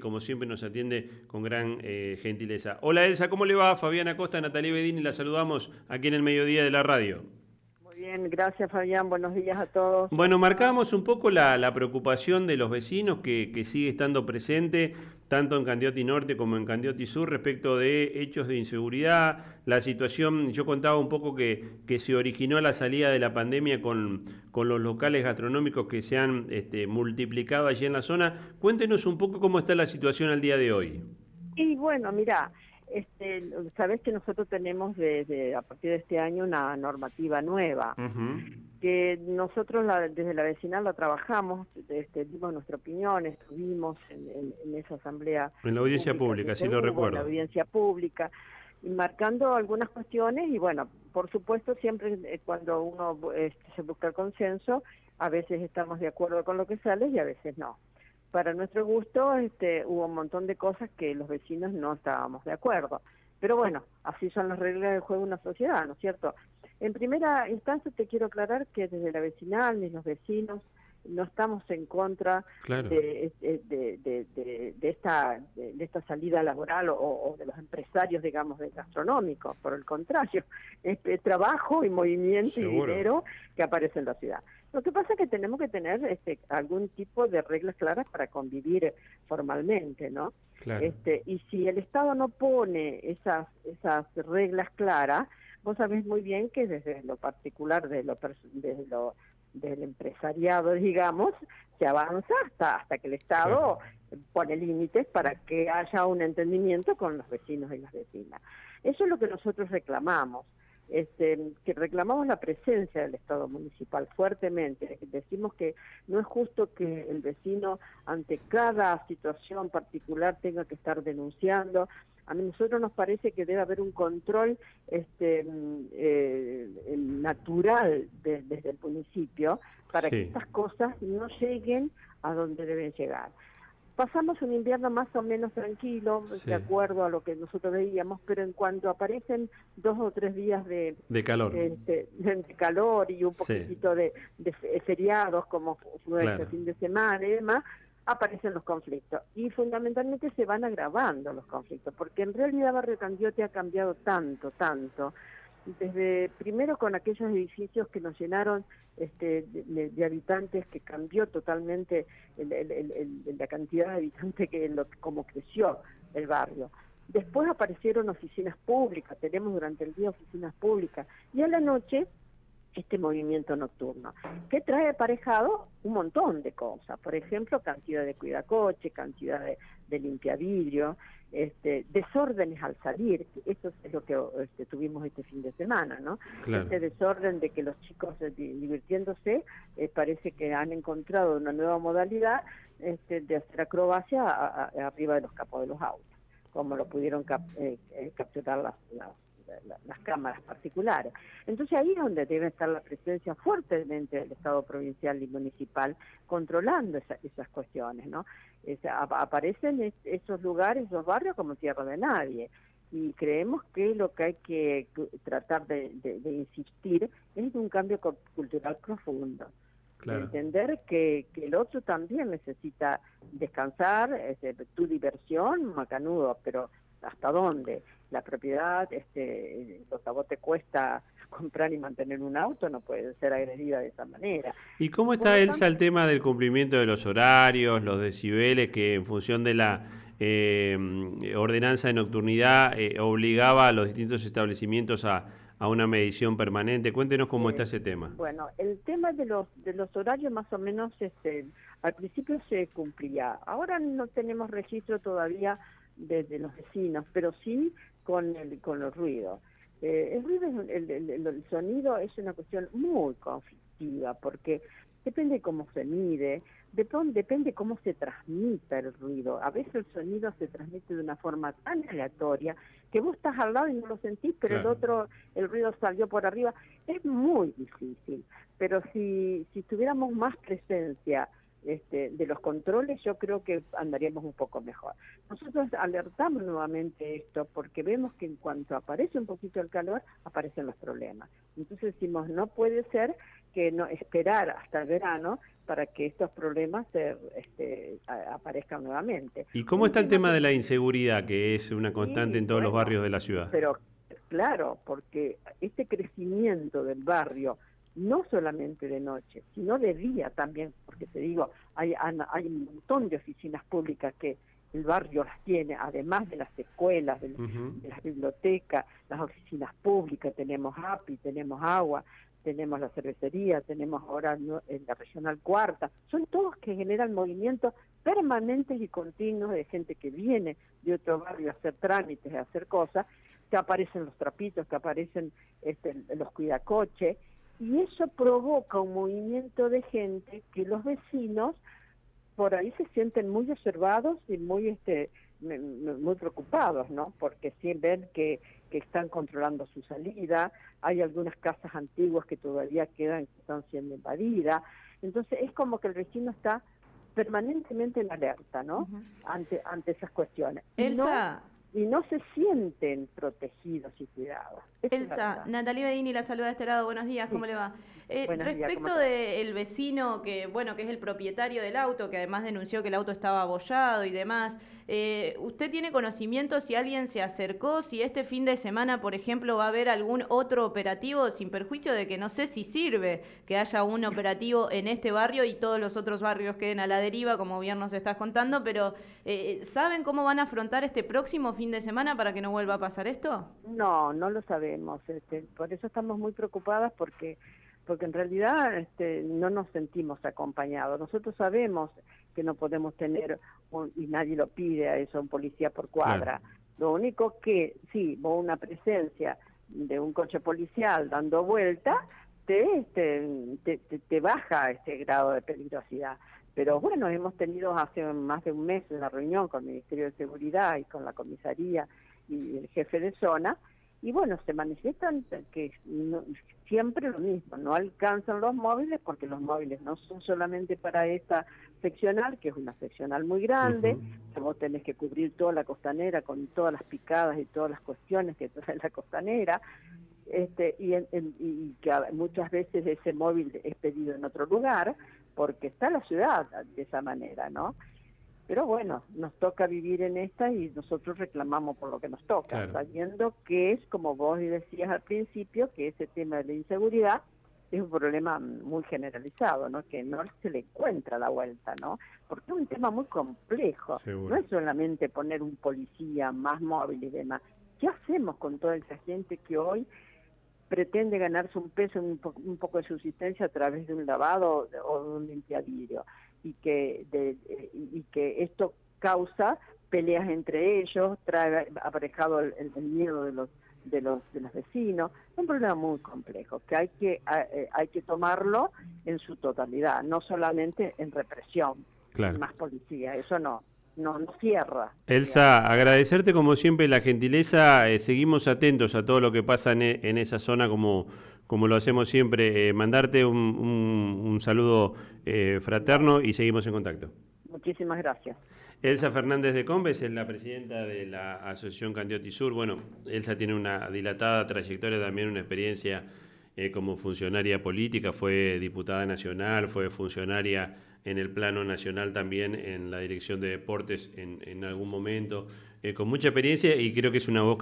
como siempre nos atiende con gran eh, gentileza. Hola Elsa, ¿cómo le va? Fabiana Costa, Natalie Bedini, la saludamos aquí en el mediodía de la radio. Bien, gracias Fabián, buenos días a todos. Bueno, marcamos un poco la, preocupación de los vecinos que, que sigue estando presente tanto en Candioti Norte como en Candioti Sur, respecto de hechos de inseguridad, la situación, yo contaba un poco que, que se originó la salida de la pandemia con, con los locales gastronómicos que se han este, multiplicado allí en la zona. Cuéntenos un poco cómo está la situación al día de hoy. Y bueno, mira, este, sabes que nosotros tenemos desde a partir de este año una normativa nueva que nosotros desde la vecinal la trabajamos, este, dimos nuestra opinión, estuvimos en, esa asamblea. En la audiencia pública, sí lo recuerdo. En la audiencia pública, y marcando algunas cuestiones y bueno, por supuesto siempre eh, cuando uno este, se busca el consenso, a veces estamos de acuerdo con lo que sale y a veces no. Para nuestro gusto este, hubo un montón de cosas que los vecinos no estábamos de acuerdo. Pero bueno, así son las reglas del juego de una sociedad, ¿no es cierto? En primera instancia te quiero aclarar que desde la vecinal ni los vecinos no estamos en contra de, esta, de, esta salida laboral o, de los empresarios, digamos, de gastronómicos. Por el contrario, es, trabajo y movimiento y dinero que aparece en la ciudad. Lo que pasa es que tenemos que tener este, algún tipo de reglas claras para convivir formalmente, ¿no? Este, y si el Estado no pone esas, esas reglas claras, Vos sabés muy bien que desde lo particular, de lo, desde lo del empresariado, digamos, se avanza hasta, hasta que el Estado pone límites para que haya un entendimiento con los vecinos y las vecinas. Eso es lo que nosotros reclamamos. Este, que reclamamos la presencia del Estado municipal fuertemente. Decimos que no es justo que el vecino ante cada situación particular tenga que estar denunciando. A nosotros nos parece que debe haber un control este, eh, natural desde el municipio para que estas cosas no lleguen a donde deben llegar. Pasamos un invierno más o menos tranquilo, de acuerdo a lo que nosotros veíamos, pero en cuanto aparecen dos o tres días de, calor. este, de, calor y un poquitito de, feriados, como fue este fin de semana y demás, aparecen los conflictos. Y fundamentalmente se van agravando los conflictos, porque en realidad Barrio Candiote ha cambiado tanto, tanto, desde primero con aquellos edificios que nos llenaron este, de, habitantes, que cambió totalmente la cantidad de habitantes que lo, como creció el barrio. Después aparecieron oficinas públicas, tenemos durante el día oficinas públicas, y a la noche este movimiento nocturno, que trae aparejado un montón de cosas, por ejemplo, cantidad de cuidacoche, cantidad de, de limpiavidrio, este, desórdenes al salir, eso es lo que este, tuvimos este fin de semana, ¿no? Este desorden de que los chicos eh, divirtiéndose eh, parece que han encontrado una nueva modalidad este, de hacer acrobacia arriba de los capos de los autos, como lo pudieron eh, capturar las, las las cámaras particulares. Entonces ahí es donde debe estar la presencia fuertemente del Estado provincial y municipal controlando esas cuestiones, ¿no? aparecen esos lugares, esos barrios como tierra de nadie y creemos que lo que hay que tratar de, insistir es un cambio cultural profundo. Entender que, el otro también necesita descansar, tu diversión, macanudo, pero ¿hasta dónde? La propiedad, este, a vos te cuesta comprar y mantener un auto, no puede ser agredida de esa manera. ¿Y cómo está, Elsa, el tema del cumplimiento de los horarios, los decibeles, que en función de la eh, ordenanza de nocturnidad eh, obligaba a los distintos establecimientos a, a una medición permanente? Cuéntenos cómo está ese tema. Bueno, el tema de los, de los horarios más o menos este, al principio se cumplía. Ahora no tenemos registro todavía desde los vecinos, pero sí con, el, con los ruidos. Eh, el ruido, el, el, sonido es una cuestión muy conflictiva porque depende cómo se mide, depende, depende cómo se transmita el ruido. A veces el sonido se transmite de una forma tan aleatoria que vos estás al lado y no lo sentís, pero el otro, el ruido salió por arriba. Es muy difícil, pero si, si tuviéramos más presencia este, de los controles, yo creo que andaríamos un poco mejor. Nosotros alertamos nuevamente esto porque vemos que en cuanto aparece un poquito el calor, aparecen los problemas. Entonces decimos, no puede ser que no esperar hasta el verano para que estos problemas se, este, aparezcan nuevamente. ¿Y cómo está el tema de la inseguridad, que es una constante en todos los barrios de la ciudad? Pero claro, porque este crecimiento del barrio, no solamente de noche, sino de día también, porque te digo, hay, hay un montón de oficinas públicas que el barrio las tiene, además de las escuelas, de, las bibliotecas, las oficinas públicas, tenemos API, tenemos agua, tenemos la cervecería, tenemos ahora en la regional cuarta, son todos que generan movimientos permanentes y continuos de gente que viene de otro barrio a hacer trámites, a hacer cosas, que aparecen los trapitos, que aparecen este, los cuidacoches, y eso provoca un movimiento de gente que los vecinos por ahí se sienten muy observados y muy este muy preocupados, ¿no? Porque sí ven que, que están controlando su salida, hay algunas casas antiguas que todavía quedan, que están siendo invadidas, entonces es como que el vecino está permanentemente en alerta, ¿no? ante, ante esas cuestiones. Elsa, y no se sienten protegidos y cuidados. Elsa, Natalia Bedini la saluda de este lado. Buenos días, ¿cómo le va? Eh, respecto del vecino que, bueno, que es el propietario del auto, que además denunció que el auto estaba abollado y demás, eh, ¿usted tiene conocimiento si alguien se acercó, si este fin de semana, por ejemplo, va a haber algún otro operativo, sin perjuicio de que no sé si sirve que haya un operativo en este barrio y todos los otros barrios queden a la deriva, como bien nos estás contando, pero eh, ¿saben cómo van a afrontar este próximo fin de semana para que no vuelva a pasar esto? No, no lo sabemos. Este, por eso estamos muy preocupadas porque porque en realidad este, no nos sentimos acompañados. Nosotros sabemos que no podemos tener, y nadie lo pide a eso, un policía por cuadra. Lo único que, sí, una presencia de un coche policial dando vuelta, te, este, te, te, baja este grado de peligrosidad. Pero bueno, hemos tenido hace más de un mes una reunión con el Ministerio de Seguridad y con la comisaría y el jefe de zona, y bueno, se manifiestan que siempre lo mismo, no alcanzan los móviles porque los móviles no son solamente para esta seccional, que es una seccional muy grande, vos tenés que cubrir toda la costanera con todas las picadas y todas las cuestiones que trae la costanera, este, y, y que muchas veces ese móvil es pedido en otro lugar, porque está la ciudad de esa manera, ¿no? Pero bueno, nos toca vivir en esta y nosotros reclamamos por lo que nos toca, sabiendo que es, como vos decías al principio, que ese tema de la inseguridad es un problema muy generalizado, ¿no? Que no se le encuentra la vuelta, ¿no? Porque es un tema muy complejo. No es solamente poner un policía más móvil y demás. ¿Qué hacemos con toda esa gente que hoy pretende ganarse un peso, un, un poco de subsistencia a través de un lavado o de un limpiavidrio? Y que, de, y que esto causa peleas entre ellos, trae aparejado el, miedo de los de los de los vecinos, es un problema muy complejo que hay que eh, hay que tomarlo en su totalidad, no solamente en represión, más policía, eso no no, no cierra. Elsa, agradecerte como siempre la gentileza, eh, seguimos atentos a todo lo que pasa en, en esa zona como como lo hacemos siempre, eh, mandarte un, saludo eh, fraterno y seguimos en contacto. Muchísimas gracias. Elsa Fernández de Combes es la presidenta de la Asociación Candioti Sur. Bueno, Elsa tiene una dilatada trayectoria, también una experiencia eh, como funcionaria política, fue diputada nacional, fue funcionaria en el plano nacional también en la dirección de deportes en, en algún momento, con mucha experiencia y creo que es una voz